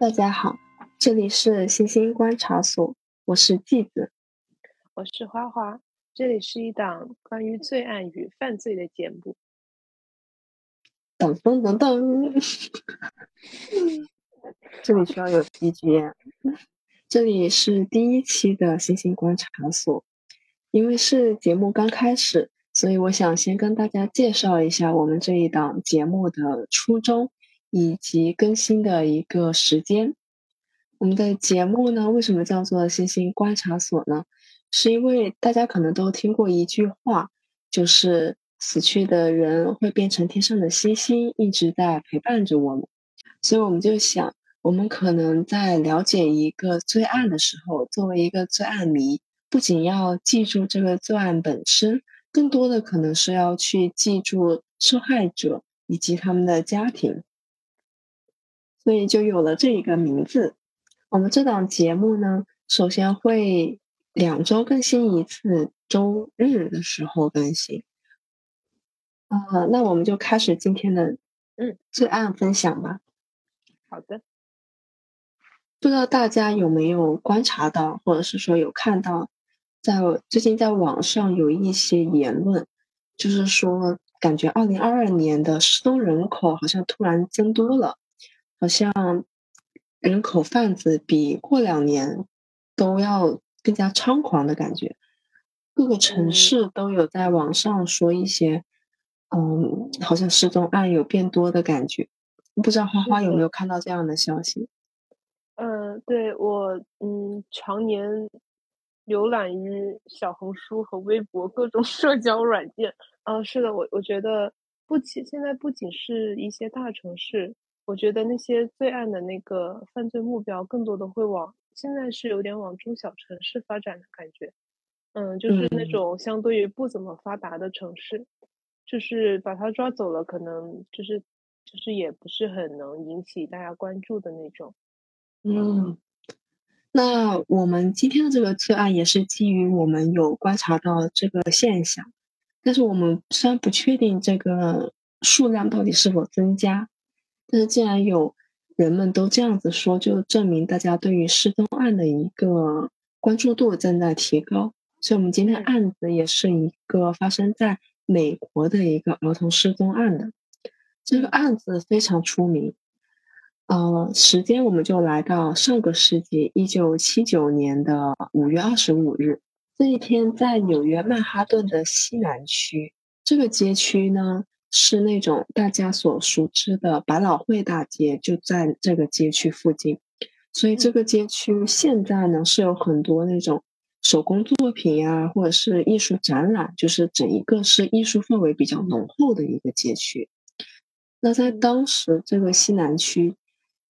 大家好，这里是星星观察所，我是季子，我是花花，这里是一档关于罪案与犯罪的节目。噔噔噔噔，这里需要有 BGM。这里是第一期的星星观察所，因为是节目刚开始，所以我想先跟大家介绍一下我们这一档节目的初衷以及更新的一个时间。我们的节目呢，为什么叫做星星观察所呢？是因为大家可能都听过一句话，就是死去的人会变成天上的星星，一直在陪伴着我们。所以我们就想。我们可能在了解一个罪案的时候，作为一个罪案迷，不仅要记住这个罪案本身，更多的可能是要去记住受害者以及他们的家庭，所以就有了这一个名字。我们这档节目呢，首先会两周更新一次，周日的时候更新。啊，那我们就开始今天的嗯罪案分享吧。好的。不知道大家有没有观察到，或者是说有看到，在最近在网上有一些言论，就是说感觉二零二二年的失踪人口好像突然增多了，好像人口贩子比过两年都要更加猖狂的感觉。各个城市都有在网上说一些，嗯，好像失踪案有变多的感觉。不知道花花有没有看到这样的消息？嗯，对我，嗯，常年浏览于小红书和微博各种 社交软件。嗯，是的，我我觉得不仅现在不仅是一些大城市，我觉得那些罪案的那个犯罪目标更多的会往现在是有点往中小城市发展的感觉。嗯，就是那种相对于不怎么发达的城市，就是把他抓走了，可能就是就是也不是很能引起大家关注的那种。嗯，那我们今天的这个罪案也是基于我们有观察到这个现象，但是我们虽然不确定这个数量到底是否增加，但是既然有人们都这样子说，就证明大家对于失踪案的一个关注度正在提高。所以，我们今天案子也是一个发生在美国的一个儿童失踪案的，这个案子非常出名。呃，时间我们就来到上个世纪一九七九年的五月二十五日，这一天在纽约曼哈顿的西南区，这个街区呢是那种大家所熟知的百老汇大街，就在这个街区附近，所以这个街区现在呢是有很多那种手工作品呀，或者是艺术展览，就是整一个是艺术氛围比较浓厚的一个街区。那在当时这个西南区。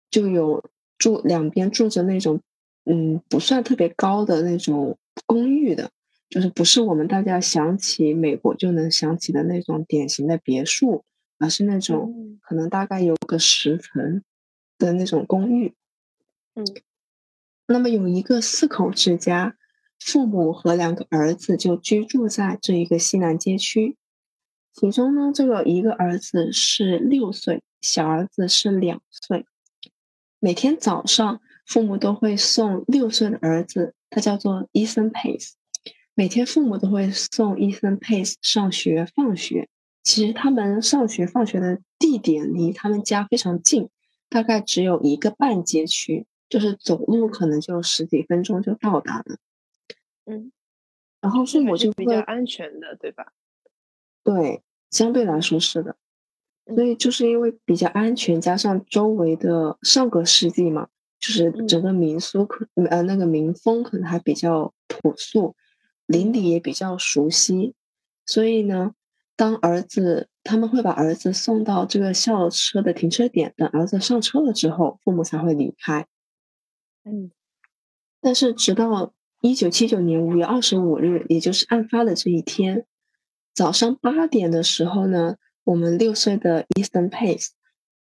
就有住两边住着那种，嗯，不算特别高的那种公寓的，就是不是我们大家想起美国就能想起的那种典型的别墅，而是那种可能大概有个十层的那种公寓。嗯，那么有一个四口之家，父母和两个儿子就居住在这一个西南街区，其中呢，这个一个儿子是六岁，小儿子是两岁。每天早上，父母都会送六岁的儿子，他叫做 Ethan Pace。每天父母都会送 Ethan Pace 上学、放学。其实他们上学、放学的地点离他们家非常近，大概只有一个半街区，就是走路可能就十几分钟就到达了。嗯，然后父母就比较安全的，对吧？对，相对来说是的。所以就是因为比较安全，加上周围的上个世纪嘛，就是整个民俗可呃那个民风可能还比较朴素，邻里也比较熟悉，所以呢，当儿子他们会把儿子送到这个校车的停车点，等儿子上车了之后，父母才会离开。嗯，但是直到一九七九年五月二十五日，也就是案发的这一天早上八点的时候呢。我们六岁的 Easton Pace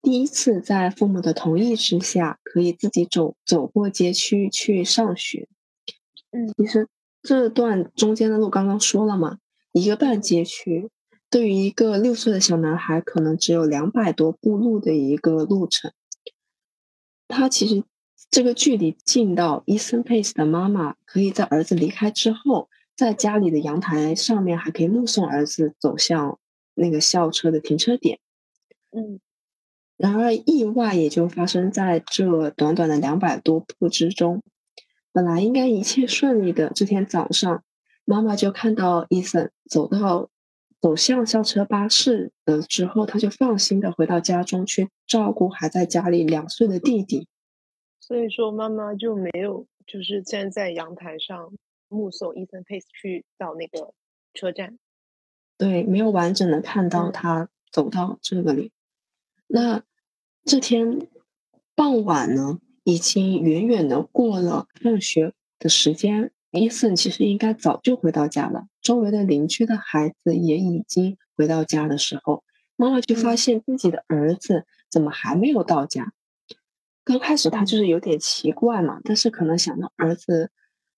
第一次在父母的同意之下，可以自己走走过街区去上学。嗯，其实这段中间的路刚刚说了嘛，一个半街区，对于一个六岁的小男孩，可能只有两百多步路的一个路程。他其实这个距离近到伊森佩斯的妈妈可以在儿子离开之后，在家里的阳台上面还可以目送儿子走向那个校车的停车点。嗯，然而意外也就发生在这短短的两百多步之中。本来应该一切顺利的这天早上，妈妈就看到伊森走到。走向校车巴士的之后，他就放心的回到家中去照顾还在家里两岁的弟弟。所以说，妈妈就没有就是站在阳台上目送伊森佩斯去到那个车站。对，没有完整的看到他走到这个里。那这天傍晚呢，已经远远的过了放学的时间。伊森其实应该早就回到家了。周围的邻居的孩子也已经回到家的时候，妈妈就发现自己的儿子怎么还没有到家。刚开始他就是有点奇怪嘛，但是可能想到儿子，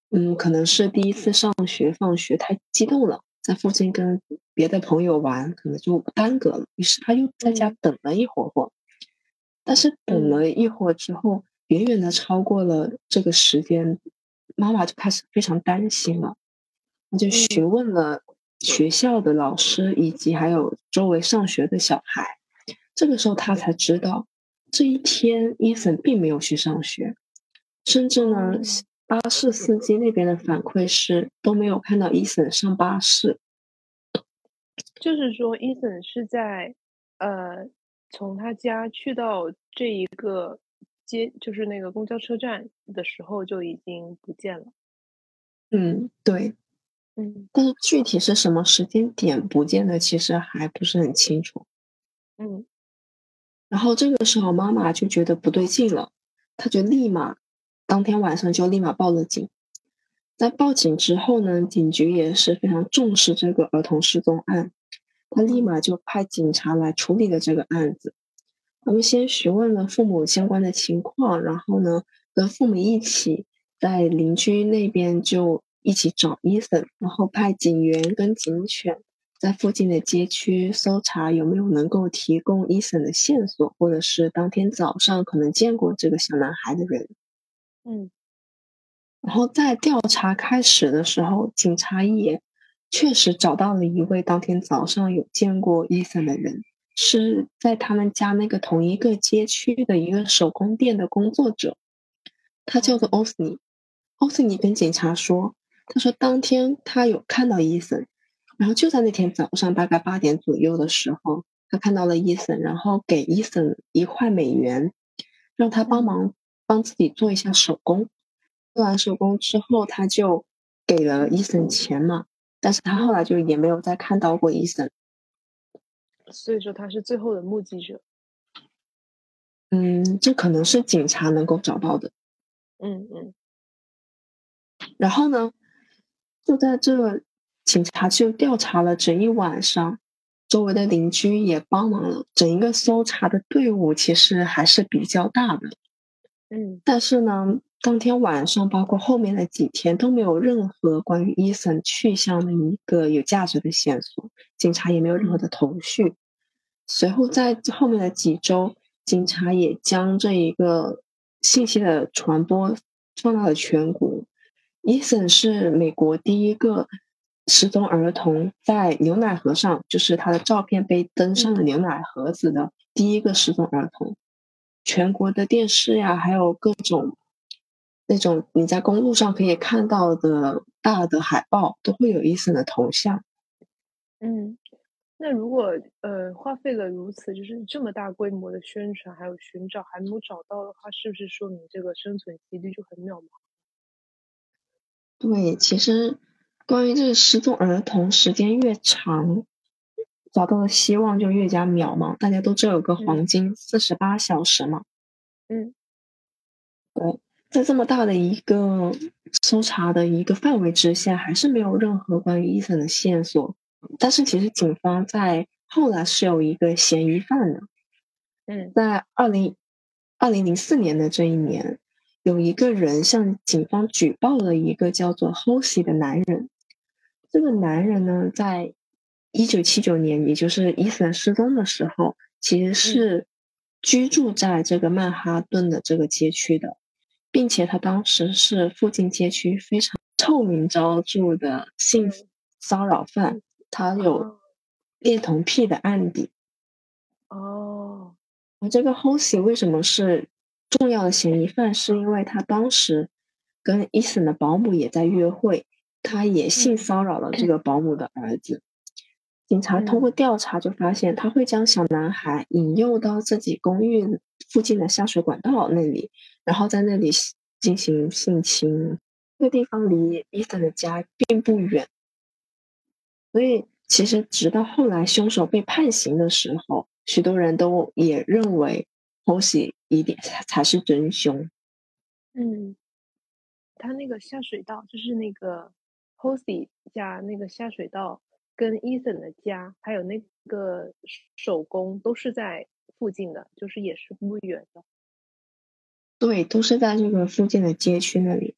嗯，可能是第一次上学放学太激动了，在附近跟别的朋友玩，可能就耽搁了。于是他又在家等了一会儿会，但是等了一会儿之后，远远的超过了这个时间。妈妈就开始非常担心了，她就询问了学校的老师以及还有周围上学的小孩。这个时候，她才知道这一天伊森并没有去上学，甚至呢，巴士司机那边的反馈是都没有看到伊森上巴士。就是说，伊森是在呃从他家去到这一个。接就是那个公交车站的时候就已经不见了。嗯，对，嗯，但是具体是什么时间点不见的，其实还不是很清楚。嗯，然后这个时候妈妈就觉得不对劲了，她就立马当天晚上就立马报了警。在报警之后呢，警局也是非常重视这个儿童失踪案，他立马就派警察来处理了这个案子。我们先询问了父母相关的情况，然后呢，跟父母一起在邻居那边就一起找伊森，然后派警员跟警犬在附近的街区搜查有没有能够提供伊森的线索，或者是当天早上可能见过这个小男孩的人。嗯，然后在调查开始的时候，警察也确实找到了一位当天早上有见过伊森的人。是在他们家那个同一个街区的一个手工店的工作者，他叫做欧斯尼。欧斯尼跟警察说：“他说当天他有看到伊森，然后就在那天早上大概八点左右的时候，他看到了伊森，然后给伊森一块美元，让他帮忙帮自己做一下手工。做完手工之后，他就给了伊森钱嘛。但是他后来就也没有再看到过伊森。”所以说他是最后的目击者。嗯，这可能是警察能够找到的。嗯嗯。然后呢，就在这，警察就调查了整一晚上，周围的邻居也帮忙了，整一个搜查的队伍其实还是比较大的。嗯。但是呢，当天晚上，包括后面的几天，都没有任何关于伊森去向的一个有价值的线索。警察也没有任何的头绪。随后，在后面的几周，警察也将这一个信息的传播放到了全国。伊森是美国第一个失踪儿童，在牛奶盒上，就是他的照片被登上了牛奶盒子的第一个失踪儿童。全国的电视呀，还有各种那种你在公路上可以看到的大的海报，都会有伊森的头像。嗯，那如果呃花费了如此就是这么大规模的宣传还有寻找还没有找到的话，是不是说明这个生存几率就很渺茫？对，其实关于这个失踪儿童，时间越长，找到的希望就越加渺茫。大家都知道有个黄金四十八小时嘛。嗯，对，在这么大的一个搜查的一个范围之下，还是没有任何关于伊森的线索。但是其实警方在后来是有一个嫌疑犯的，嗯，在二零二零零四年的这一年，有一个人向警方举报了一个叫做 Hosey 的男人。这个男人呢，在一九七九年，也就是伊森失踪的时候，其实是居住在这个曼哈顿的这个街区的。并且他当时是附近街区非常臭名昭著的性骚扰犯，他有恋童癖的案底。哦，而这个 Hosey 为什么是重要的嫌疑犯？是因为他当时跟 Ethan 的保姆也在约会，他也性骚扰了这个保姆的儿子。警察通过调查就发现，他会将小男孩引诱到自己公寓附近的下水管道那里，然后在那里进行性侵。这个地方离 Ethan 的家并不远，所以其实直到后来凶手被判刑的时候，许多人都也认为 Hosey 一定才是真凶。嗯，他那个下水道就是那个 Hosey 家那个下水道。跟 Ethan 的家还有那个手工都是在附近的，就是也是不远的。对，都是在这个附近的街区那里。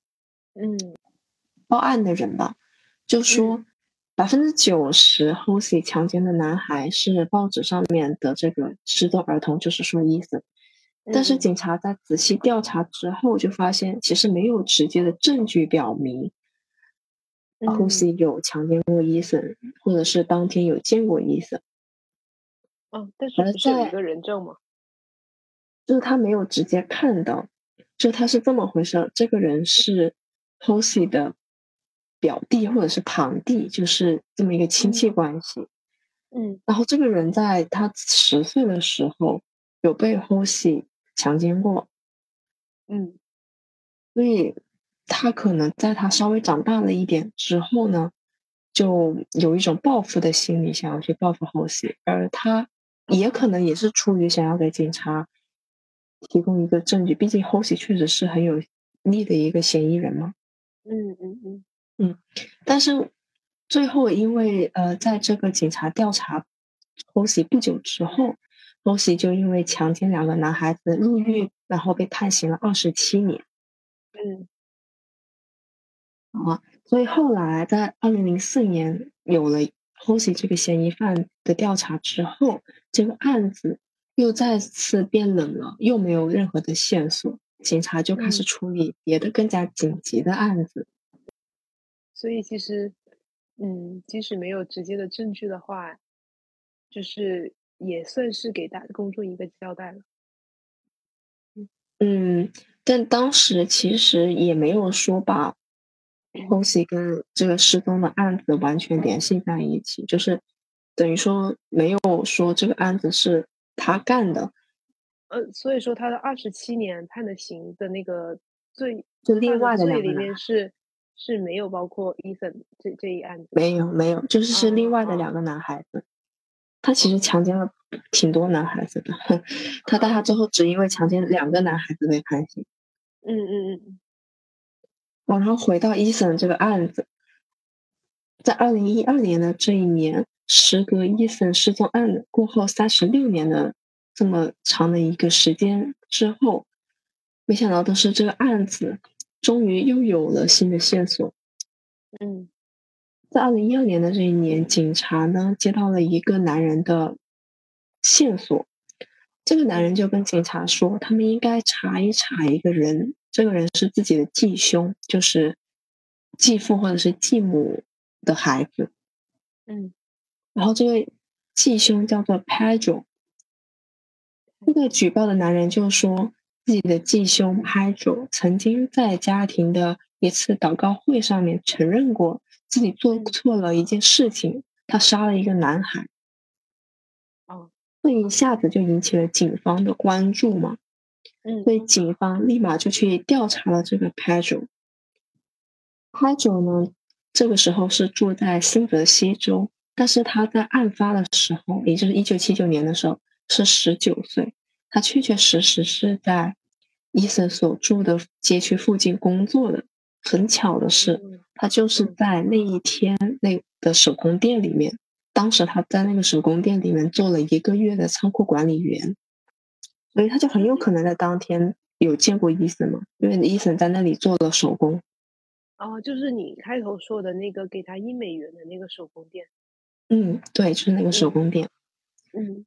嗯，报案的人吧，就说百分之九十 Hosey 强奸的男孩是报纸上面的这个失踪儿童，就是说 Ethan。但是警察在仔细调查之后，就发现其实没有直接的证据表明。后 C 有强奸过伊森，或者是当天有见过伊森。嗯，但是不是有一个人证吗？就是他没有直接看到，就他是这么回事。这个人是 Hosey 的表弟或者是堂弟，就是这么一个亲戚关系。嗯，然后这个人在他十岁的时候有被 Hosey 强奸过。嗯，所以。他可能在他稍微长大了一点之后呢，就有一种报复的心理，想要去报复后西，而他也可能也是出于想要给警察提供一个证据，毕竟后西确实是很有利的一个嫌疑人嘛。嗯嗯嗯嗯，但是最后因为呃，在这个警察调查后西不久之后，后西就因为强奸两个男孩子入狱，然后被判刑了二十七年。嗯。啊，所以后来在二零零四年有了 Hosey 这个嫌疑犯的调查之后，这个案子又再次变冷了，又没有任何的线索，警察就开始处理别的更加紧急的案子。所以其实，嗯，即使没有直接的证据的话，就是也算是给大公众一个交代了。嗯，但当时其实也没有说把。后期跟这个失踪的案子完全联系在一起，就是等于说没有说这个案子是他干的。呃，所以说他的二十七年判的刑的那个罪，就另外的罪里面是是没有包括 Ethan 这这一案子。没有没有，就是是另外的两个男孩子。他其实强奸了挺多男孩子的，他但他最后只因为强奸两个男孩子被判刑。嗯嗯嗯。然后回到伊森这个案子，在二零一二年的这一年，时隔伊森失踪案过后三十六年的这么长的一个时间之后，没想到的是，这个案子终于又有了新的线索。嗯，在二零一二年的这一年，警察呢接到了一个男人的线索，这个男人就跟警察说，他们应该查一查一个人。这个人是自己的继兄，就是继父或者是继母的孩子。嗯，然后这位继兄叫做 Pedro。这个举报的男人就说，自己的继兄 Pedro 曾经在家庭的一次祷告会上面承认过自己做错了一件事情，他杀了一个男孩。哦，这一下子就引起了警方的关注嘛。所以警方立马就去调查了这个 Pedro。Pedro 呢，这个时候是住在新泽西州，但是他在案发的时候，也就是一九七九年的时候，是十九岁。他确确实实是在伊森所住的街区附近工作的。很巧的是，他就是在那一天那的手工店里面，当时他在那个手工店里面做了一个月的仓库管理员。所以他就很有可能在当天有见过伊森嘛，因为伊森在那里做了手工。哦，就是你开头说的那个给他一美元的那个手工店。嗯，对，就是那个手工店。嗯。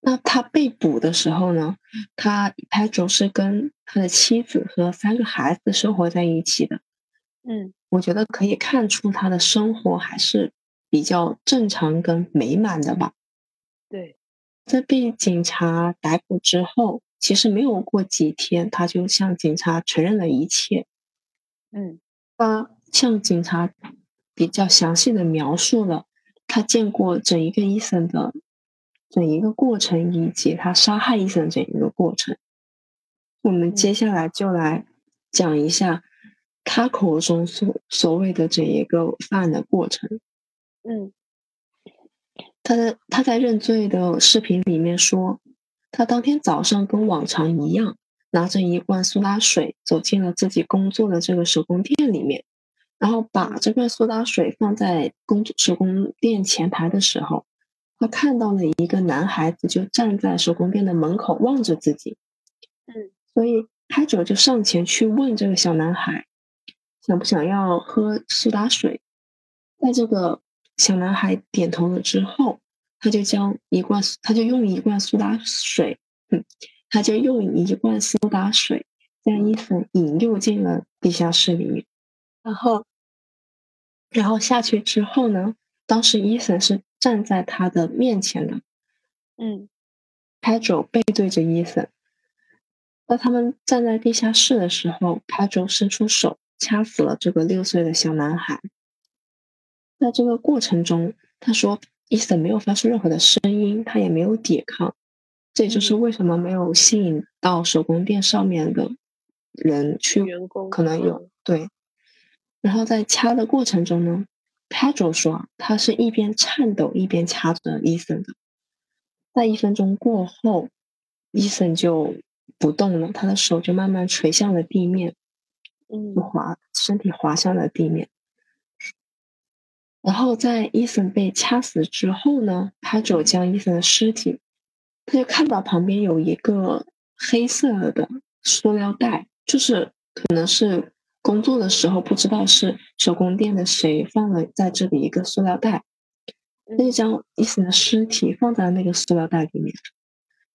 那他被捕的时候呢，他 Pedro 是跟他的妻子和三个孩子生活在一起的。嗯，我觉得可以看出他的生活还是比较正常跟美满的吧。对，在被警察逮捕之后，其实没有过几天，他就向警察承认了一切。嗯，他向警察比较详细的描述了他见过整一个医生的整一个过程，以及他杀害伊森整一个过程。我们接下来就来讲一下。他口中所所谓的整一个犯案的过程，嗯，他在他在认罪的视频里面说，他当天早上跟往常一样，拿着一罐苏打水走进了自己工作的这个手工店里面，然后把这罐苏打水放在工手工店前台的时候，他看到了一个男孩子就站在手工店的门口望着自己，嗯，所以拍者就上前去问这个小男孩。想不想要喝苏打水？在这个小男孩点头了之后，他就将一罐，他就用一罐苏打水，嗯，他就用一罐苏打水将伊森引诱进了地下室里面。然后，然后下去之后呢？当时伊森是站在他的面前的，嗯，拍手背对着伊森。当他们站在地下室的时候，拍手伸出手。掐死了这个六岁的小男孩。在这个过程中，他说伊森没有发出任何的声音，他也没有抵抗。这也就是为什么没有吸引到手工店上面的人去，员工可能有对。然后在掐的过程中呢，Pedro 说他是一边颤抖一边掐着伊森的。在一分钟过后，伊森就不动了，他的手就慢慢垂向了地面。嗯，滑，身体滑向了地面。然后在伊森被掐死之后呢，他就将伊森的尸体，他就看到旁边有一个黑色的塑料袋，就是可能是工作的时候不知道是手工店的谁放了在这里一个塑料袋，他就将伊森的尸体放在那个塑料袋里面。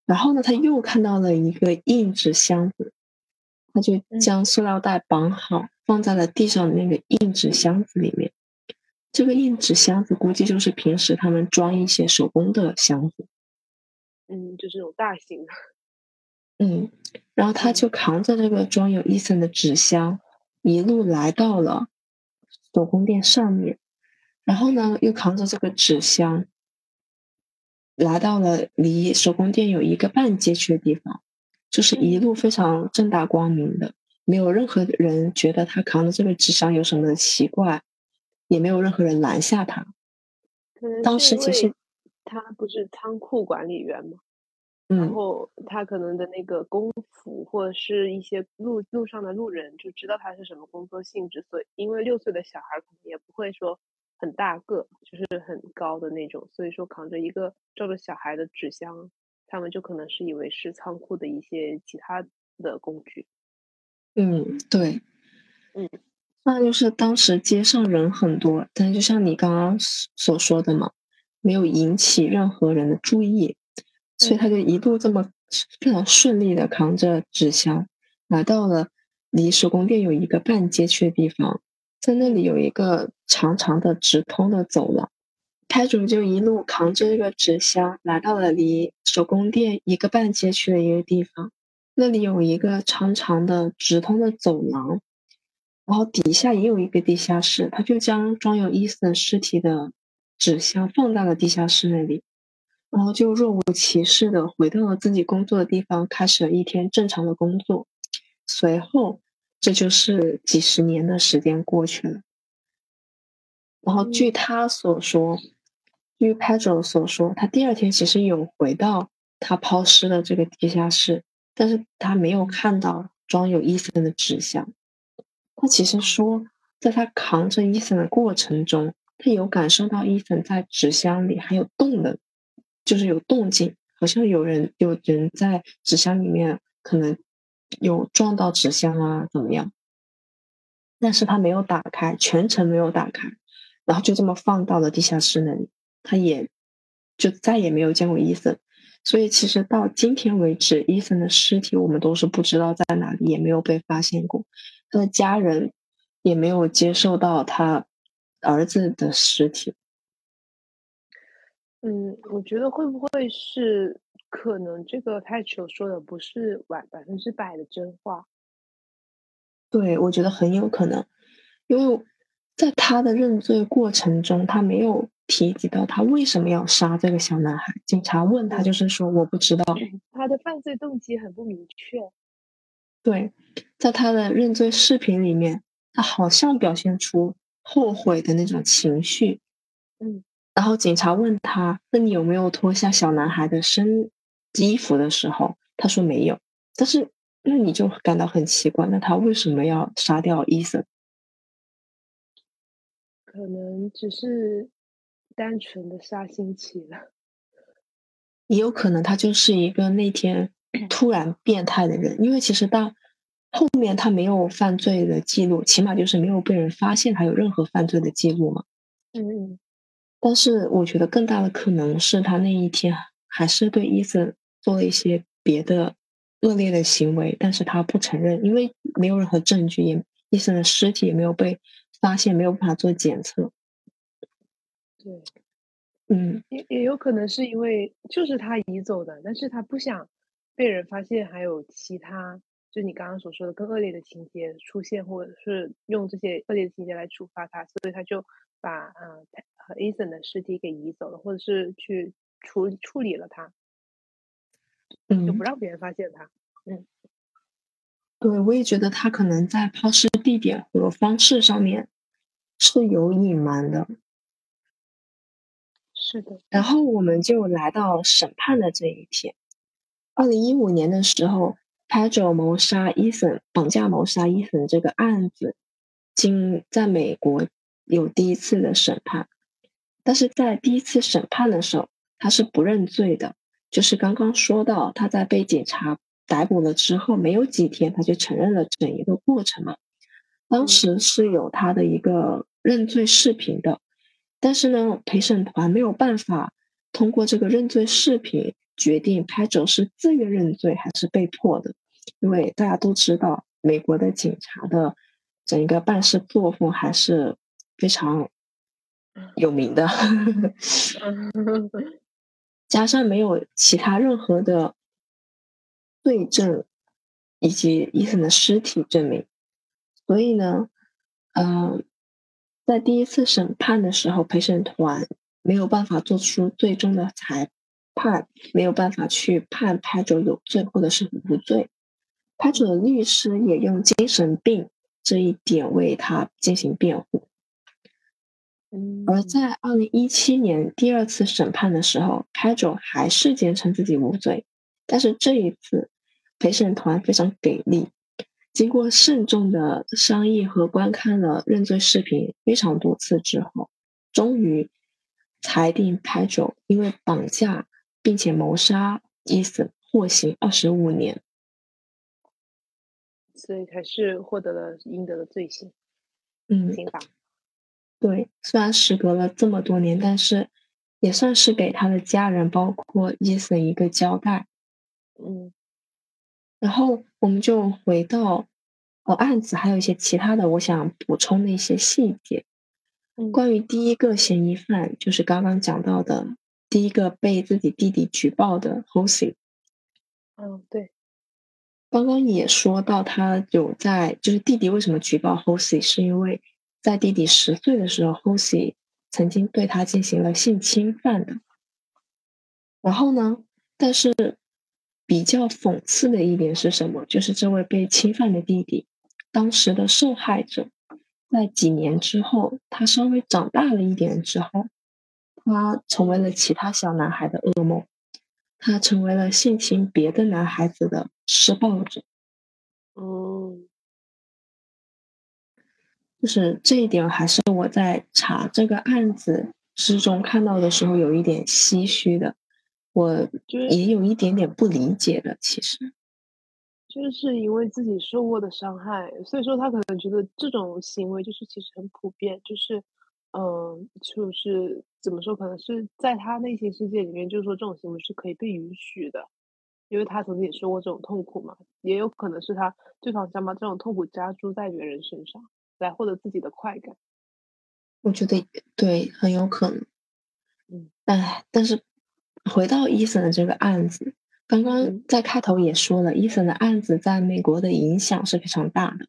然后呢，他又看到了一个硬纸箱子。他就将塑料袋绑好，放在了地上的那个硬纸箱子里面。这个硬纸箱子估计就是平时他们装一些手工的箱子。嗯，就这种大型的。嗯，然后他就扛着这个装有伊森的纸箱，一路来到了手工店上面。然后呢，又扛着这个纸箱，来到了离手工店有一个半街区的地方。就是一路非常正大光明的，没有任何人觉得他扛着这个纸箱有什么奇怪，也没有任何人拦下他。当时其实他不是仓库管理员吗？嗯，然后他可能的那个工服或者是一些路路上的路人就知道他是什么工作性质，所以因为六岁的小孩可能也不会说很大个，就是很高的那种，所以说扛着一个照着小孩的纸箱。他们就可能是以为是仓库的一些其他的工具。嗯，对，嗯，那就是当时街上人很多，但就像你刚刚所说的嘛，没有引起任何人的注意，所以他就一路这么非常顺利的扛着纸箱，来到了离手工店有一个半街区的地方，在那里有一个长长的直通的走廊。拍主就一路扛着这个纸箱，来到了离手工店一个半街区的一个地方。那里有一个长长的直通的走廊，然后底下也有一个地下室。他就将装有伊森尸体的纸箱放在了地下室那里，然后就若无其事的回到了自己工作的地方，开始了一天正常的工作。随后，这就是几十年的时间过去了。然后据他所说。据 Pedro 所说，他第二天其实有回到他抛尸的这个地下室，但是他没有看到装有伊森的纸箱。他其实说，在他扛着伊森的过程中，他有感受到伊森在纸箱里还有动能，就是有动静，好像有人有人在纸箱里面，可能有撞到纸箱啊，怎么样？但是他没有打开，全程没有打开，然后就这么放到了地下室那里。他也就再也没有见过伊森，所以其实到今天为止，伊森的尸体我们都是不知道在哪里，也没有被发现过。他的家人也没有接受到他儿子的尸体。嗯，我觉得会不会是可能这个 Patrick 说的不是百百分之百的真话？对，我觉得很有可能，因为在他的认罪过程中，他没有提及到他为什么要杀这个小男孩。警察问他，就是说我不知道。他的犯罪动机很不明确。对，在他的认罪视频里面，他好像表现出后悔的那种情绪。嗯，然后警察问他：“那你有没有脱下小男孩的身衣服的时候？”他说没有。但是。那你就感到很奇怪，那他为什么要杀掉伊森？可能只是单纯的杀心起了，也有可能他就是一个那天 突然变态的人，因为其实到后面他没有犯罪的记录，起码就是没有被人发现他有任何犯罪的记录嘛。嗯，但是我觉得更大的可能是他那一天还是对伊森做了一些别的。恶劣的行为，但是他不承认，因为没有任何证据，也伊森的尸体也没有被发现，没有办法做检测。对，嗯，也也有可能是因为就是他移走的，但是他不想被人发现，还有其他，就你刚刚所说的更恶劣的情节出现，或者是用这些恶劣的情节来处罚他，所以他就把嗯和 Ethan 的尸体给移走了，或者是去处处理了他。就不让别人发现他。嗯，对，我也觉得他可能在抛尸地点和方式上面是有隐瞒的。是的。然后我们就来到审判的这一天。二零一五年的时候，Pedro 谋杀伊森、绑架谋杀伊森这个案子，经在美国有第一次的审判。但是在第一次审判的时候，他是不认罪的。就是刚刚说到，他在被警察逮捕了之后，没有几天，他就承认了整一个过程嘛。当时是有他的一个认罪视频的，但是呢，陪审团没有办法通过这个认罪视频决定拍者是自愿认罪还是被迫的，因为大家都知道，美国的警察的整个办事作风还是非常有名的。加上没有其他任何的罪证以及伊森的尸体证明，所以呢，嗯，在第一次审判的时候，陪审团没有办法做出最终的裁判，没有办法去判拍者有罪或者是无罪。拍者的律师也用精神病这一点为他进行辩护。而在二零一七年第二次审判的时候，Pedro 还是坚称自己无罪。但是这一次，陪审团非常给力，经过慎重的商议和观看了认罪视频非常多次之后，终于裁定 Pedro 因为绑架并且谋杀伊森获刑二十五年。所以还是获得了应得的罪行，嗯，刑罚。对，虽然时隔了这么多年，但是也算是给他的家人，包括伊森一个交代。嗯，然后我们就回到呃案子，还有一些其他的，我想补充的一些细节。关于第一个嫌疑犯，就是刚刚讲到的第一个被自己弟弟举报的 Hosey。嗯，对。刚刚也说到，他有在，就是弟弟为什么举报 Hosey，是因为。在弟弟十岁的时候，Hosey 曾经对他进行了性侵犯的。然后呢，但是比较讽刺的一点是什么？就是这位被侵犯的弟弟，当时的受害者，在几年之后，他稍微长大了一点之后，他成为了其他小男孩的噩梦，他成为了性侵别的男孩子的施暴者。哦。就是这一点，还是我在查这个案子之中看到的时候有一点唏嘘的，我也有一点点不理解的。其实，就是因为自己受过的伤害，所以说他可能觉得这种行为就是其实很普遍，就是，嗯，就是怎么说？可能是在他内心世界里面，就是说这种行为是可以被允许的，因为他曾经也受过这种痛苦嘛。也有可能是他对方想把这种痛苦加诸在别人身上，来获得自己的快感。我觉得对，很有可能。嗯，哎，但是回到伊森的这个案子，刚刚在开头也说了，伊森的案子在美国的影响是非常大的。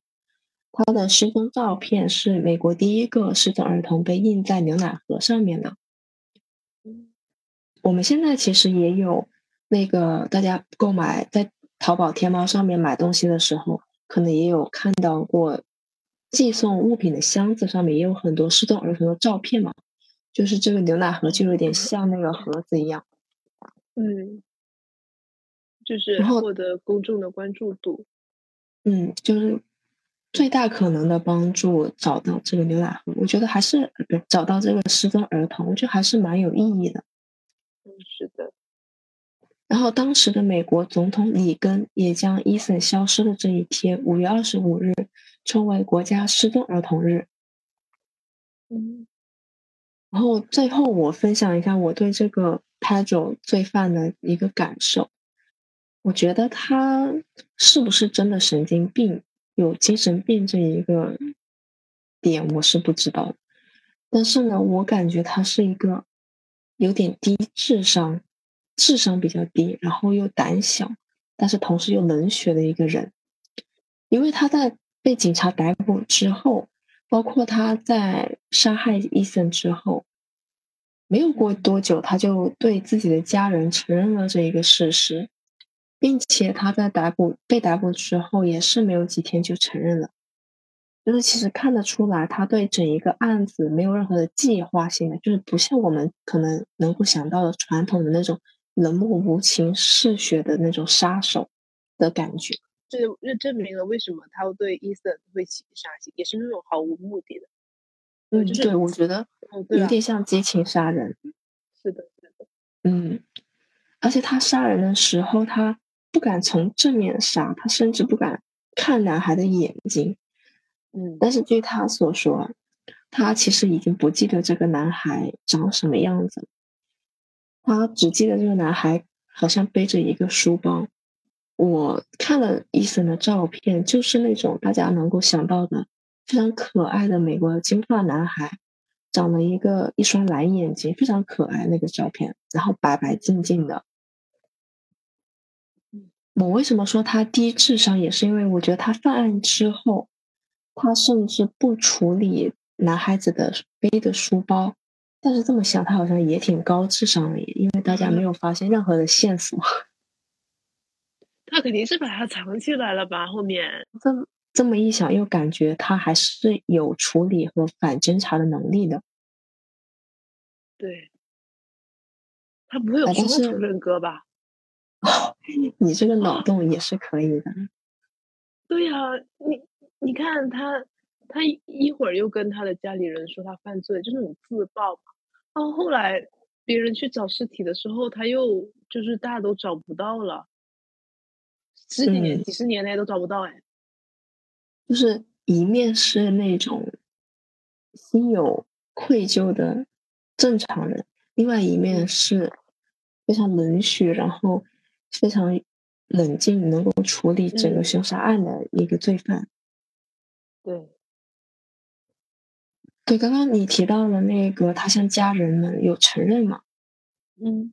他的失踪照片是美国第一个失踪儿童被印在牛奶盒上面的。我们现在其实也有那个大家购买在淘宝、天猫上面买东西的时候，可能也有看到过寄送物品的箱子上面也有很多失踪儿童的照片嘛。就是这个牛奶盒就有点像那个盒子一样。嗯，就是获得公众的关注度。嗯，就是。最大可能的帮助找到这个牛奶盒，我觉得还是不找到这个失踪儿童，我觉得还是蛮有意义的。嗯，是的。然后当时的美国总统里根也将伊森消失的这一天，五月二十五日，称为国家失踪儿童日。嗯。然后最后我分享一下我对这个 Pedro 罪犯的一个感受，我觉得他是不是真的神经病？有精神病这一个点我是不知道的，但是呢，我感觉他是一个有点低智商，智商比较低，然后又胆小，但是同时又冷血的一个人。因为他在被警察逮捕之后，包括他在杀害伊森之后，没有过多久，他就对自己的家人承认了这一个事实。并且他在逮捕被逮捕之后，也是没有几天就承认了。就是其实看得出来，他对整一个案子没有任何的计划性的，就是不像我们可能能够想到的传统的那种冷漠无情、嗜血的那种杀手的感觉。这这证明了为什么他对伊森会起杀心，也是那种毫无目的的。嗯，对，我觉得有点像激情杀人。是的，是的。嗯，而且他杀人的时候，他。不敢从正面杀他，甚至不敢看男孩的眼睛。嗯，但是据他所说，他其实已经不记得这个男孩长什么样子，他只记得这个男孩好像背着一个书包。我看了伊森的照片，就是那种大家能够想到的非常可爱的美国金发男孩，长了一个一双蓝眼睛，非常可爱那个照片，然后白白净净的。我为什么说他低智商，也是因为我觉得他犯案之后，他甚至不处理男孩子的背的书包。但是这么想，他好像也挺高智商的，因为大家没有发现任何的线索。他肯定是把它藏起来了吧？后面这么这么一想，又感觉他还是有处理和反侦查的能力的。对，他不会有双重人格吧？哦，你这个脑洞也是可以的。对呀，你你看他，他一会儿又跟他的家里人说他犯罪，就那种自爆嘛。然后后来别人去找尸体的时候，他又就是大家都找不到了，十几年、几十年来都找不到哎。就是一面是那种心有愧疚的正常人，另外一面是非常冷血，然后。非常冷静，能够处理整个凶杀案的一个罪犯。对，对，刚刚你提到了那个，他向家人们有承认吗？嗯，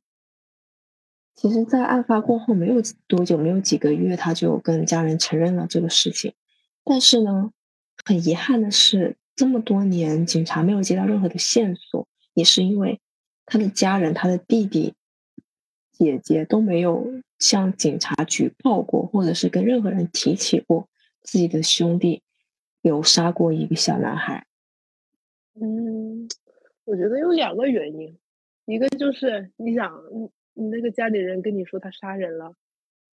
其实，在案发过后没有多久，没有几个月，他就跟家人承认了这个事情。但是呢，很遗憾的是，这么多年警察没有接到任何的线索，也是因为他的家人，他的弟弟。姐姐都没有向警察举报过，或者是跟任何人提起过自己的兄弟有杀过一个小男孩。嗯，我觉得有两个原因，一个就是你想，你你那个家里人跟你说他杀人了，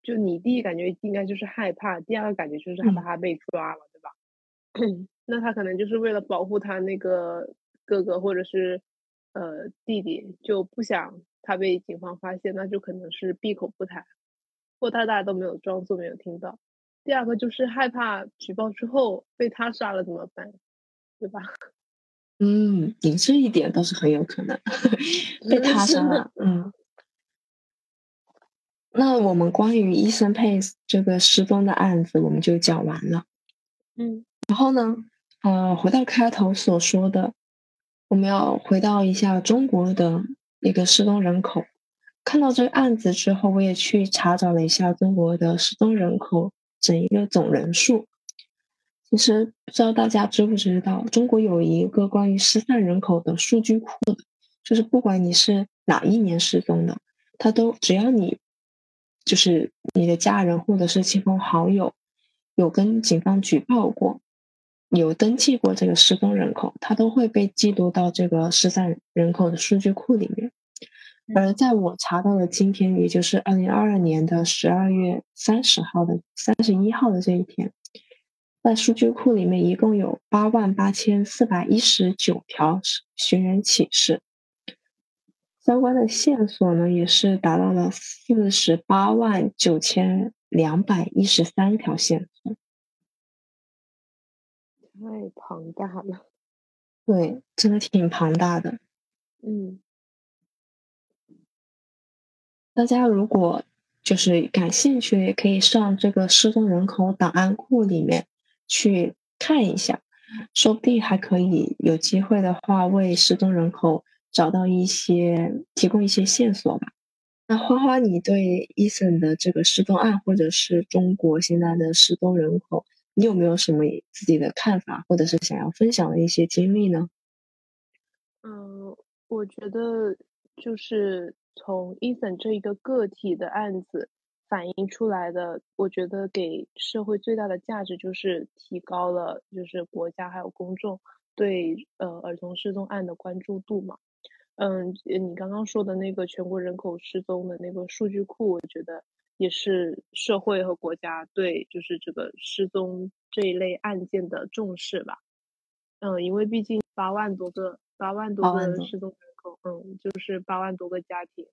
就你第一感觉应该就是害怕，第二个感觉就是害怕他被抓了，对吧？那他可能就是为了保护他那个哥哥或者是呃弟弟，就不想。他被警方发现，那就可能是闭口不谈，或他大家都没有装作没有听到。第二个就是害怕举报之后被他杀了怎么办，对吧？嗯，你这一点倒是很有可能 被他杀了。嗯，那我们关于伊森佩斯这个失踪的案子，我们就讲完了。嗯，然后呢，呃，回到开头所说的，我们要回到一下中国的一个失踪人口。看到这个案子之后，我也去查找了一下中国的失踪人口整一个总人数。其实不知道大家知不知道，中国有一个关于失散人口的数据库的，就是不管你是哪一年失踪的，他都只要你就是你的家人或者是亲朋好友有跟警方举报过，有登记过这个失踪人口，他都会被记录到这个失散人口的数据库里面。而在我查到的今天，也就是二零二二年的十二月三十号的三十一号的这一天，在数据库里面一共有八万八千四百一十九条寻人启事，相关的线索呢也是达到了四十八万九千两百一十三条线索，太庞大了。对，真的挺庞大的。嗯。大家如果就是感兴趣，也可以上这个失踪人口档案库里面去看一下，说不定还可以有机会的话，为失踪人口找到一些提供一些线索吧。那花花，你对伊森的这个失踪案，或者是中国现在的失踪人口，你有没有什么自己的看法，或者是想要分享的一些经历呢？嗯，我觉得就是。从伊森这一个个体的案子反映出来的，我觉得给社会最大的价值就是提高了，就是国家还有公众对呃儿童失踪案的关注度嘛。嗯，你刚刚说的那个全国人口失踪的那个数据库，我觉得也是社会和国家对就是这个失踪这一类案件的重视吧。嗯，因为毕竟八万多个八万多个失踪。嗯，就是八万多个家庭，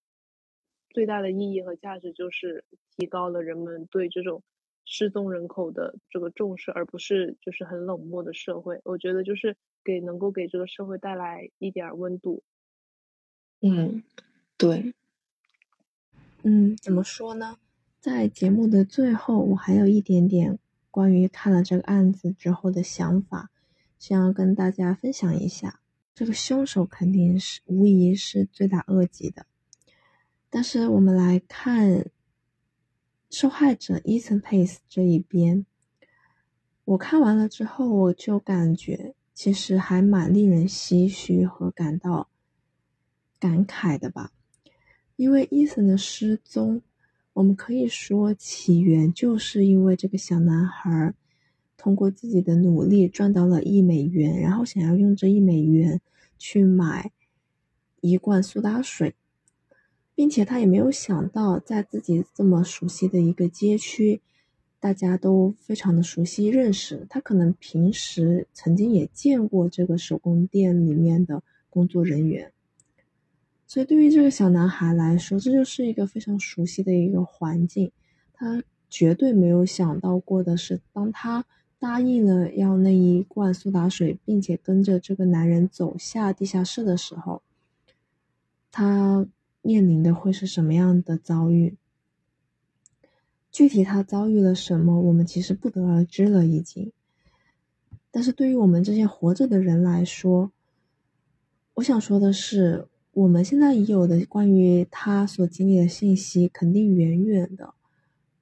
最大的意义和价值就是提高了人们对这种失踪人口的这个重视，而不是就是很冷漠的社会。我觉得就是给能够给这个社会带来一点温度。嗯，对。嗯，怎么说呢？在节目的最后，我还有一点点关于看了这个案子之后的想法，想要跟大家分享一下。这个凶手肯定是无疑是罪大恶极的，但是我们来看受害者 Ethan Pace 这一边，我看完了之后，我就感觉其实还蛮令人唏嘘和感到感慨的吧，因为 Ethan 的失踪，我们可以说起源就是因为这个小男孩。通过自己的努力赚到了一美元，然后想要用这一美元去买一罐苏打水，并且他也没有想到，在自己这么熟悉的一个街区，大家都非常的熟悉认识，他可能平时曾经也见过这个手工店里面的工作人员，所以对于这个小男孩来说，这就是一个非常熟悉的一个环境，他绝对没有想到过的是，当他。答应了要那一罐苏打水，并且跟着这个男人走下地下室的时候，他面临的会是什么样的遭遇？具体他遭遇了什么，我们其实不得而知了，已经。但是对于我们这些活着的人来说，我想说的是，我们现在已有的关于他所经历的信息，肯定远远的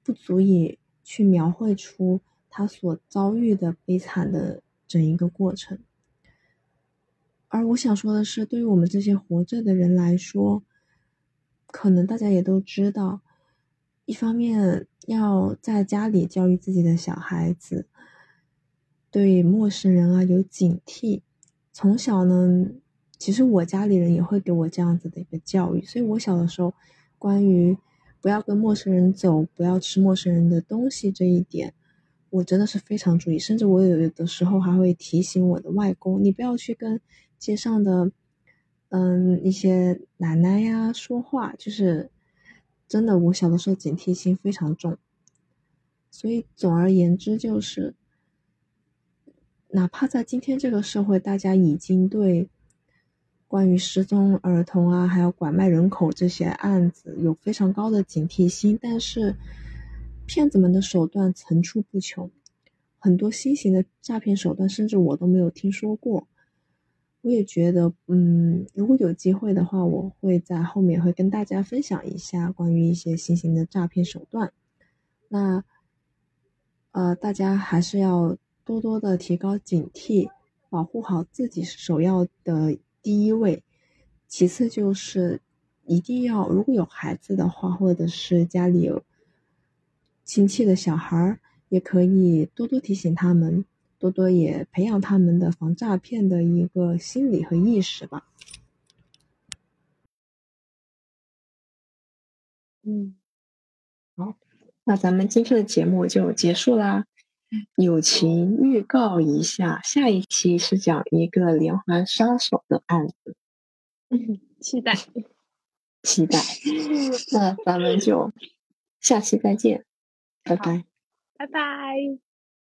不足以去描绘出。他所遭遇的悲惨的整一个过程，而我想说的是，对于我们这些活着的人来说，可能大家也都知道，一方面要在家里教育自己的小孩子，对陌生人啊有警惕。从小呢，其实我家里人也会给我这样子的一个教育，所以我小的时候，关于不要跟陌生人走，不要吃陌生人的东西这一点。我真的是非常注意，甚至我有的时候还会提醒我的外公，你不要去跟街上的，嗯，一些奶奶呀说话，就是真的，我小的时候警惕心非常重。所以总而言之，就是哪怕在今天这个社会，大家已经对关于失踪儿童啊，还有拐卖人口这些案子有非常高的警惕心，但是骗子们的手段层出不穷，很多新型的诈骗手段，甚至我都没有听说过。我也觉得，嗯，如果有机会的话，我会在后面会跟大家分享一下关于一些新型的诈骗手段。那，呃，大家还是要多多的提高警惕，保护好自己是首要的第一位。其次就是一定要，如果有孩子的话，或者是家里有亲戚的小孩儿，也可以多多提醒他们。多多也培养他们的防诈骗的一个心理和意识吧。嗯，好，那咱们今天的节目就结束啦。友情预告一下，下一期是讲一个连环杀手的案子。嗯，期待，期待。那咱们就下期再见，拜拜，拜拜。